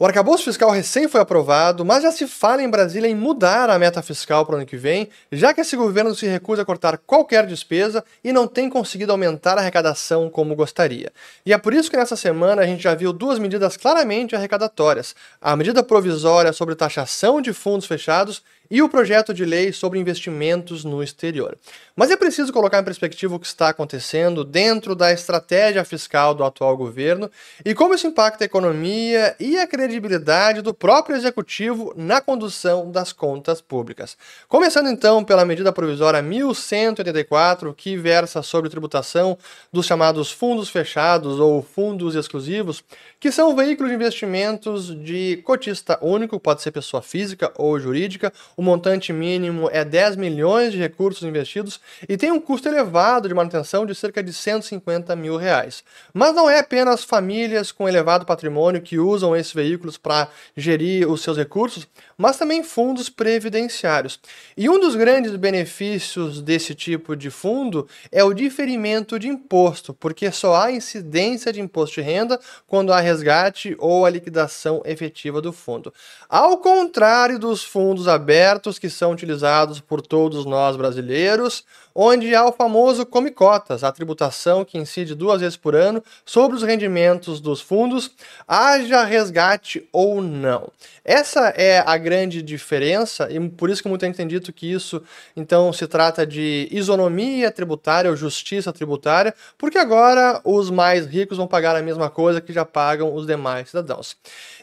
O arcabouço fiscal recém foi aprovado, mas já se fala em Brasília em mudar a meta fiscal para o ano que vem, já que esse governo se recusa a cortar qualquer despesa e não tem conseguido aumentar a arrecadação como gostaria. E é por isso que nessa semana a gente já viu duas medidas claramente arrecadatórias: a medida provisória sobre taxação de fundos fechados e o projeto de lei sobre investimentos no exterior. Mas é preciso colocar em perspectiva o que está acontecendo dentro da estratégia fiscal do atual governo e como isso impacta a economia e a credibilidade do próprio executivo na condução das contas públicas. Começando então pela medida provisória 1184, que versa sobre tributação dos chamados fundos fechados ou fundos exclusivos, que são veículos de investimentos de cotista único, pode ser pessoa física ou jurídica. O montante mínimo é 10 milhões de recursos investidos e tem um custo elevado de manutenção de cerca de 150 mil reais. Mas não é apenas famílias com elevado patrimônio que usam esses veículos para gerir os seus recursos, mas também fundos previdenciários. E um dos grandes benefícios desse tipo de fundo é o diferimento de imposto, porque só há incidência de imposto de renda quando há resgate ou a liquidação efetiva do fundo. Ao contrário dos fundos abertos que são utilizados por todos nós brasileiros, onde há o famoso come cotas, a tributação que incide duas vezes por ano sobre os rendimentos dos fundos, haja resgate ou não. Essa é a grande diferença e por isso que muita gente tem dito que isso então se trata de isonomia tributária ou justiça tributária, porque agora os mais ricos vão pagar a mesma coisa que já pagam os demais cidadãos.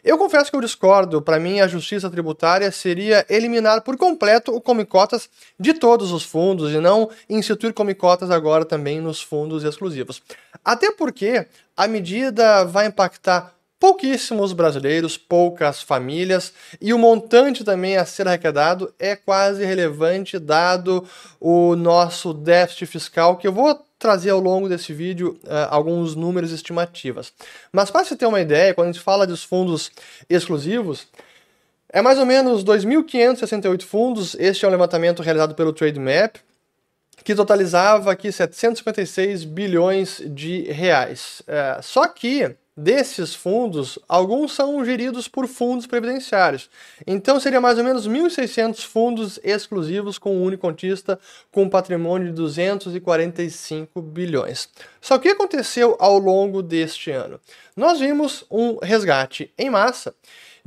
Eu confesso que eu discordo. Para mim, a justiça tributária seria eliminar por completo o come cotas de todos os fundos e não instituir come cotas agora também nos fundos exclusivos. Até porque a medida vai impactar pouquíssimos brasileiros, poucas famílias, e o montante também a ser arrecadado é quase relevante dado o nosso déficit fiscal, que eu vou trazer ao longo desse vídeo uh, alguns números estimativas. Mas para você ter uma ideia, quando a gente fala dos fundos exclusivos, é mais ou menos 2.568 fundos, este é um levantamento realizado pelo TradeMap, que totalizava aqui 756 bilhões de reais. É, só que desses fundos, alguns são geridos por fundos previdenciários. Então seria mais ou menos 1.600 fundos exclusivos com um único contista com um patrimônio de 245 bilhões. Só que aconteceu ao longo deste ano? Nós vimos um resgate em massa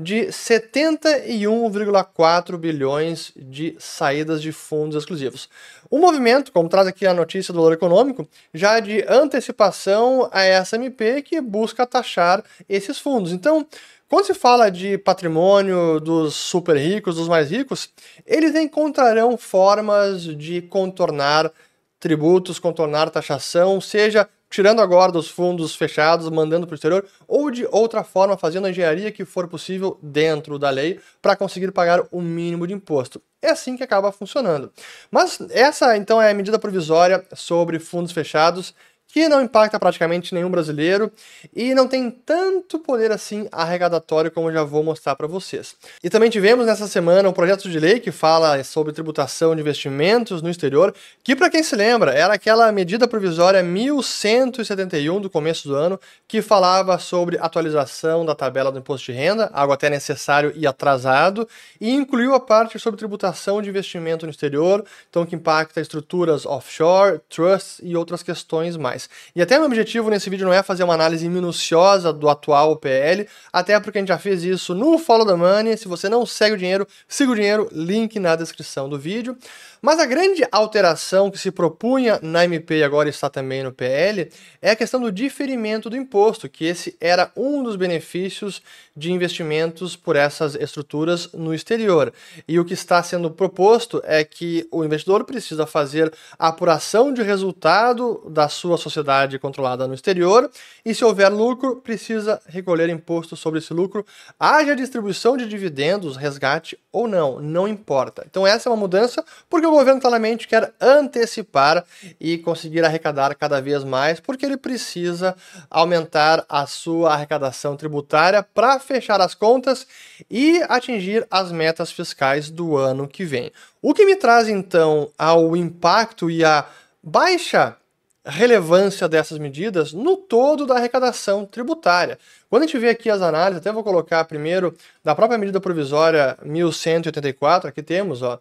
de 71,4 bilhões de saídas de fundos exclusivos. O movimento, como traz aqui a notícia do valor econômico, já de antecipação a essa MP que busca taxar esses fundos. Então, quando se fala de patrimônio dos super ricos, dos mais ricos, eles encontrarão formas de contornar tributos, contornar taxação, seja tirando agora dos fundos fechados, mandando para o exterior, ou de outra forma, fazendo a engenharia que for possível dentro da lei para conseguir pagar o mínimo de imposto. É assim que acaba funcionando. Mas essa, então, é a medida provisória sobre fundos fechados que não impacta praticamente nenhum brasileiro e não tem tanto poder assim arrecadatório como já vou mostrar para vocês. E também tivemos nessa semana um projeto de lei que fala sobre tributação de investimentos no exterior, que para quem se lembra, era aquela medida provisória 1171 do começo do ano, que falava sobre atualização da tabela do imposto de renda, algo até necessário e atrasado, e incluiu a parte sobre tributação de investimento no exterior, então que impacta estruturas offshore, trusts e outras questões mais mais. E até meu objetivo nesse vídeo não é fazer uma análise minuciosa do atual PL, até porque a gente já fez isso no Follow the Money. Se você não segue o dinheiro, siga o dinheiro, link na descrição do vídeo. Mas a grande alteração que se propunha na MP e agora está também no PL é a questão do diferimento do imposto, que esse era um dos benefícios de investimentos por essas estruturas no exterior. E o que está sendo proposto é que o investidor precisa fazer a apuração de resultado da sua sociedade controlada no exterior e, se houver lucro, precisa recolher imposto sobre esse lucro, haja distribuição de dividendos, resgate ou não, não importa. Então, essa é uma mudança porque o governo claramente quer antecipar e conseguir arrecadar cada vez mais, porque ele precisa aumentar a sua arrecadação tributária para fechar as contas e atingir as metas fiscais do ano que vem. O que me traz então ao impacto e a baixa relevância dessas medidas no todo da arrecadação tributária. Quando a gente vê aqui as análises, até vou colocar primeiro da própria medida provisória 1184, aqui temos, ó,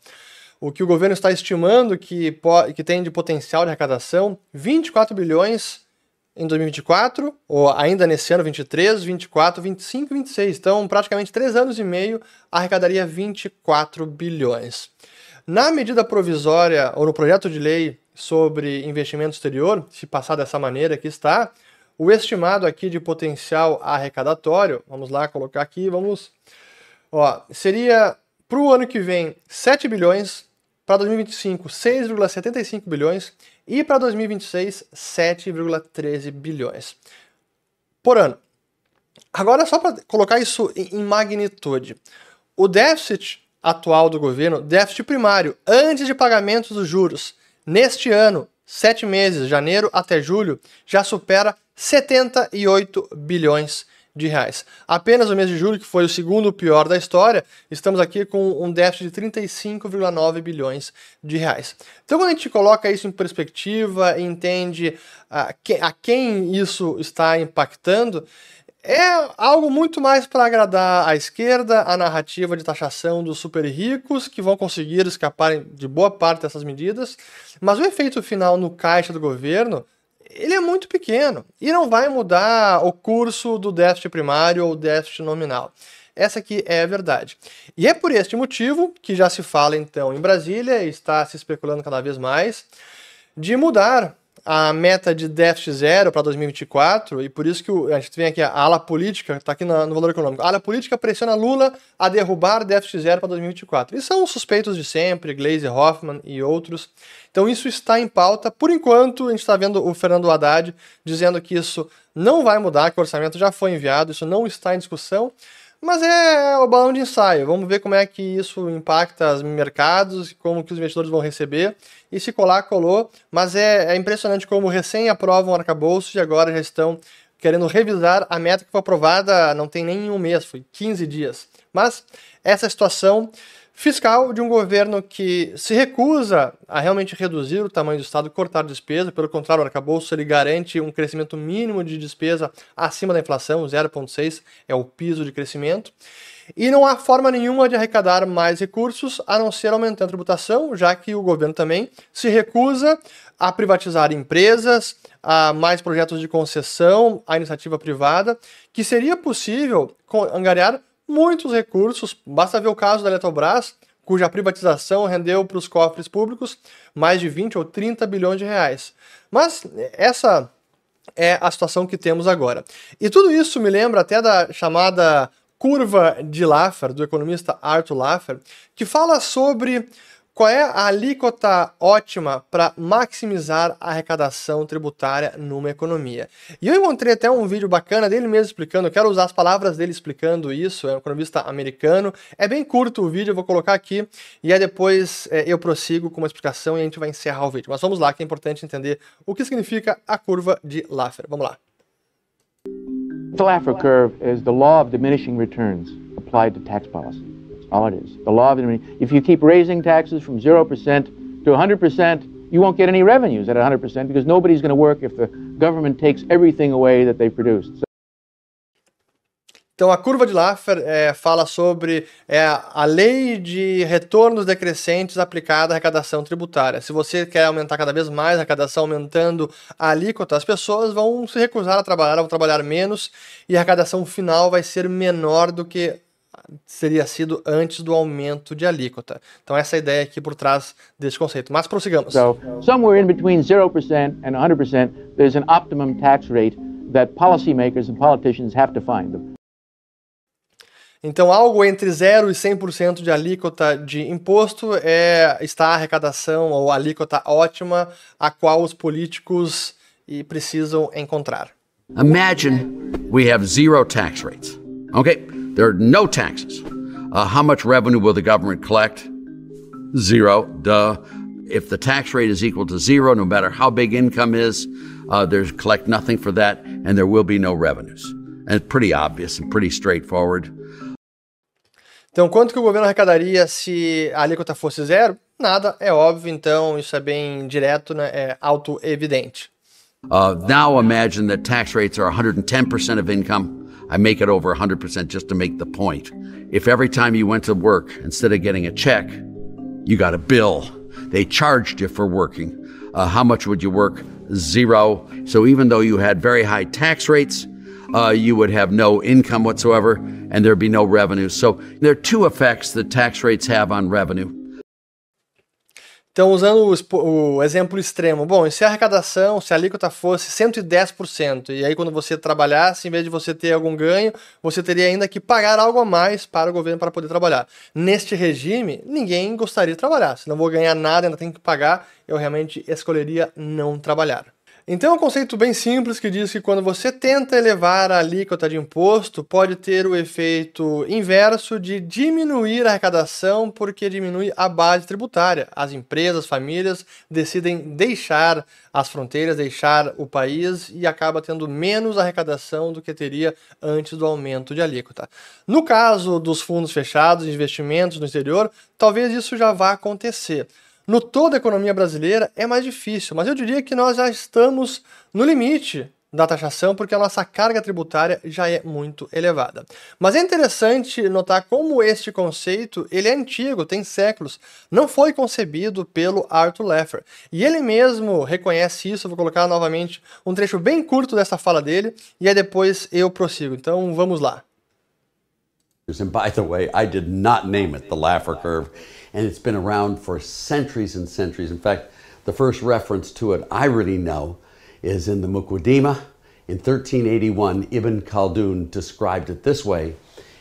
o que o governo está estimando que, que tem de potencial de arrecadação, 24 bilhões em 2024, ou ainda nesse ano, 23, 24, 25 e 26. Então, praticamente três anos e meio, arrecadaria 24 bilhões. Na medida provisória, ou no projeto de lei sobre investimento exterior, se passar dessa maneira que está, o estimado aqui de potencial arrecadatório, vamos lá colocar aqui, vamos, ó, seria para o ano que vem 7 bilhões, para 2025 6,75 bilhões e para 2026 7,13 bilhões por ano. Agora, só para colocar isso em magnitude, o déficit atual do governo, déficit primário, antes de pagamentos dos juros, Neste ano, sete meses, janeiro até julho, já supera 78 bilhões de reais. Apenas o mês de julho, que foi o segundo pior da história, estamos aqui com um déficit de 35,9 bilhões de reais. Então, quando a gente coloca isso em perspectiva e entende a, a quem isso está impactando, é algo muito mais para agradar a esquerda, a narrativa de taxação dos super ricos, que vão conseguir escapar de boa parte dessas medidas, mas o efeito final no caixa do governo ele é muito pequeno e não vai mudar o curso do déficit primário ou déficit nominal. Essa aqui é a verdade. E é por este motivo que já se fala então em Brasília, e está se especulando cada vez mais, de mudar a meta de déficit zero para 2024, e por isso que o, a gente vem aqui, a ala política, está aqui no, valor econômico, a ala política pressiona Lula a derrubar déficit zero para 2024. E são suspeitos de sempre, Glaze Hoffman e outros. Então isso está em pauta. Por enquanto, a gente está vendo o Fernando Haddad dizendo que isso não vai mudar, que o orçamento já foi enviado, isso não está em discussão. Mas é o balão de ensaio. Vamos ver como é que isso impacta os mercados, como que os investidores vão receber. E se colar, colou. Mas é, é impressionante como recém aprovam o arcabouço e agora já estão querendo revisar a meta que foi aprovada não tem nem um mês, foi 15 dias. Mas essa situação fiscal de um governo que se recusa a realmente reduzir o tamanho do Estado, cortar despesa, pelo contrário, o arcabouço ele garante um crescimento mínimo de despesa acima da inflação, 0,6 é o piso de crescimento. E não há forma nenhuma de arrecadar mais recursos a não ser aumentando a tributação, já que o governo também se recusa a privatizar empresas, a mais projetos de concessão à iniciativa privada, que seria possível angariar muitos recursos. Basta ver o caso da Eletrobras, cuja privatização rendeu para os cofres públicos mais de 20 ou 30 bilhões de reais. Mas essa é a situação que temos agora. E tudo isso me lembra até da chamada curva de Laffer, do economista Arthur Laffer, que fala sobre qual é a alíquota ótima para maximizar a arrecadação tributária numa economia? E eu encontrei até um vídeo bacana dele mesmo explicando, eu quero usar as palavras dele explicando isso, é um economista americano. É bem curto o vídeo, eu vou colocar aqui e aí depois é, eu prossigo com uma explicação e a gente vai encerrar o vídeo. Mas vamos lá, que é importante entender o que significa a curva de Laffer. Vamos lá. The Laffer curve is the law of diminishing returns applied to tax policy. All it is. The law of diminishing. If you keep raising taxes from 0% to 100%, you won't get any revenues at 100% because nobody's going to work if the government takes everything away that they produced. So Então, a curva de Laffer é, fala sobre é, a lei de retornos decrescentes aplicada à arrecadação tributária. Se você quer aumentar cada vez mais a arrecadação, aumentando a alíquota, as pessoas vão se recusar a trabalhar, vão trabalhar menos e a arrecadação final vai ser menor do que seria sido antes do aumento de alíquota. Então essa é a ideia aqui por trás desse conceito. Mas prossigamos. So, somewhere in between 0% and 100%, there's an optimum tax rate that policymakers and politicians have to find. Então, algo entre 0 e 100% de alíquota de imposto é está a arrecadação ou alíquota ótima a qual os políticos precisam encontrar. Imagine we have zero tax rates. Okay? There are no taxes. Uh, how much revenue will the government collect? Zero. Duh. If the tax rate is equal to zero, no matter how big income is, uh, there's collect nothing for that, and there will be no revenues. And it's pretty obvious and pretty straightforward. Então, quanto que o governo arrecadaria se a alíquota fosse zero? Nada, é óbvio, então isso é bem direto, né? é auto-evidente. Uh, now imagine that tax rates are 110% of income. I make it over 100% just to make the point. If every time you went to work, instead of getting a check, you got a bill, they charged you for working, uh, how much would you work? Zero. So even though you had very high tax rates, uh, you would have no income whatsoever and there'd be no revenue. So there are two effects that tax rates have on revenue. Então, usando o, o, exemplo extremo, bom, se a arrecadação, se a alíquota fosse 110%, e aí quando você trabalhasse, em vez de você ter algum ganho, você teria ainda que pagar algo a mais para o governo para poder trabalhar. Neste regime, ninguém gostaria de trabalhar. Se não vou ganhar nada, ainda tenho que pagar, eu realmente escolheria não trabalhar. Então é um conceito bem simples que diz que quando você tenta elevar a alíquota de imposto, pode ter o efeito inverso de diminuir a arrecadação, porque diminui a base tributária. As empresas, famílias decidem deixar as fronteiras, deixar o país e acaba tendo menos arrecadação do que teria antes do aumento de alíquota. No caso dos fundos fechados, investimentos no exterior, talvez isso já vá acontecer. No toda a economia brasileira é mais difícil, mas eu diria que nós já estamos no limite da taxação porque a nossa carga tributária já é muito elevada. Mas é interessante notar como este conceito, ele é antigo, tem séculos, não foi concebido pelo Arthur Leffer. E ele mesmo reconhece isso, vou colocar novamente um trecho bem curto dessa fala dele e aí depois eu prossigo. Então vamos lá. And by the way, I did not name it the Laffer curve. And it's been around for centuries and centuries. In fact, the first reference to it I really know is in the Muqaddimah. In 1381, Ibn Khaldun described it this way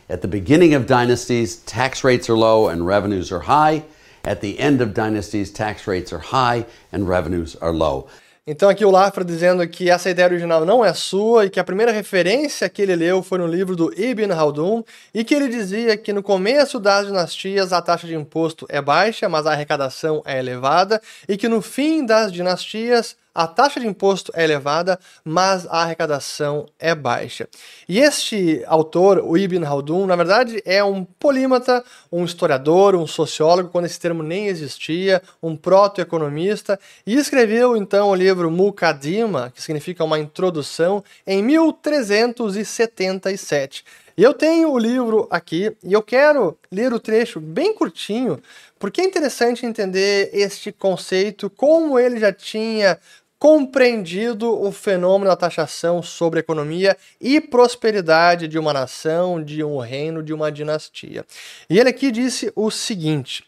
At the beginning of dynasties, tax rates are low and revenues are high. At the end of dynasties, tax rates are high and revenues are low. Então aqui o Lafra dizendo que essa ideia original não é sua e que a primeira referência que ele leu foi no livro do Ibn Haldun e que ele dizia que no começo das dinastias a taxa de imposto é baixa, mas a arrecadação é elevada e que no fim das dinastias a taxa de imposto é elevada, mas a arrecadação é baixa. E este autor, o Ibn Haldun, na verdade é um polímata, um historiador, um sociólogo, quando esse termo nem existia, um proto-economista, e escreveu então o livro Muqaddimah, que significa uma introdução, em 1377. E eu tenho o livro aqui e eu quero ler o trecho bem curtinho, porque é interessante entender este conceito, como ele já tinha compreendido o fenômeno da taxação sobre a economia e prosperidade de uma nação, de um reino, de uma dinastia. E ele aqui disse o seguinte: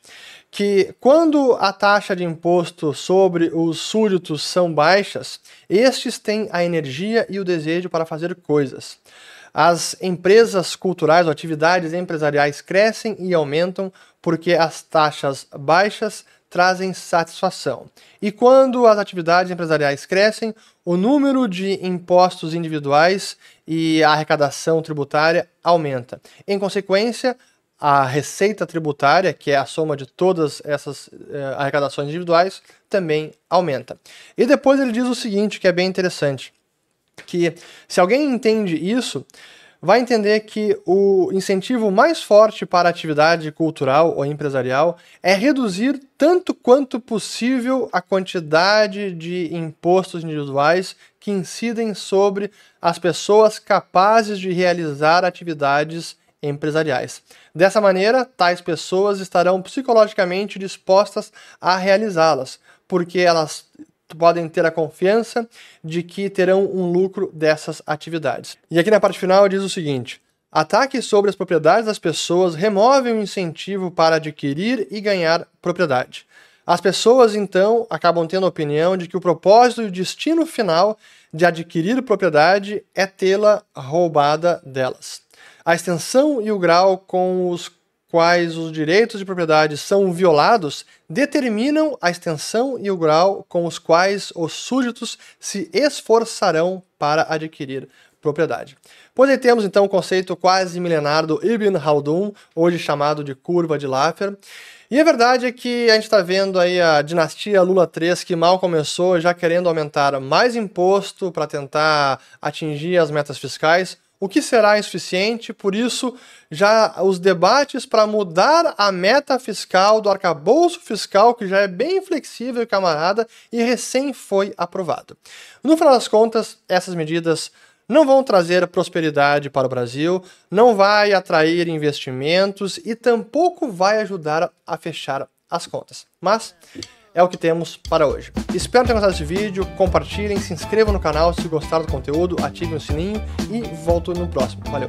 que quando a taxa de imposto sobre os súditos são baixas, estes têm a energia e o desejo para fazer coisas. As empresas culturais ou atividades empresariais crescem e aumentam porque as taxas baixas trazem satisfação. E quando as atividades empresariais crescem, o número de impostos individuais e a arrecadação tributária aumenta. Em consequência, a receita tributária, que é a soma de todas essas eh, arrecadações individuais, também aumenta. E depois ele diz o seguinte, que é bem interessante, que se alguém entende isso, vai entender que o incentivo mais forte para a atividade cultural ou empresarial é reduzir tanto quanto possível a quantidade de impostos individuais que incidem sobre as pessoas capazes de realizar atividades empresariais. Dessa maneira, tais pessoas estarão psicologicamente dispostas a realizá-las, porque elas podem ter a confiança de que terão um lucro dessas atividades. E aqui na parte final diz o seguinte: ataques sobre as propriedades das pessoas removem o incentivo para adquirir e ganhar propriedade. As pessoas, então, acabam tendo a opinião de que o propósito e o destino final de adquirir propriedade é tê-la roubada delas. A extensão e o grau com os quais os direitos de propriedade são violados determinam a extensão e o grau com os quais os súditos se esforçarão para adquirir propriedade. Pois aí temos então o conceito quase milenar do Ibn Haldun, hoje chamado de curva de Laffer. E a verdade é que a gente está vendo aí a dinastia Lula 3 que mal começou, já querendo aumentar mais imposto para tentar atingir as metas fiscais, o que será insuficiente, por isso, já os debates para mudar a meta fiscal do arcabouço fiscal, que já é bem flexível, camarada, e recém foi aprovado. No final das contas, essas medidas não vão trazer prosperidade para o Brasil, não vai atrair investimentos e tampouco vai ajudar a fechar as contas. Mas é o que temos para hoje. Espero ter gostado desse vídeo, compartilhem, se inscrevam no canal se gostaram do conteúdo, ativem o sininho e volto no próximo. Valeu!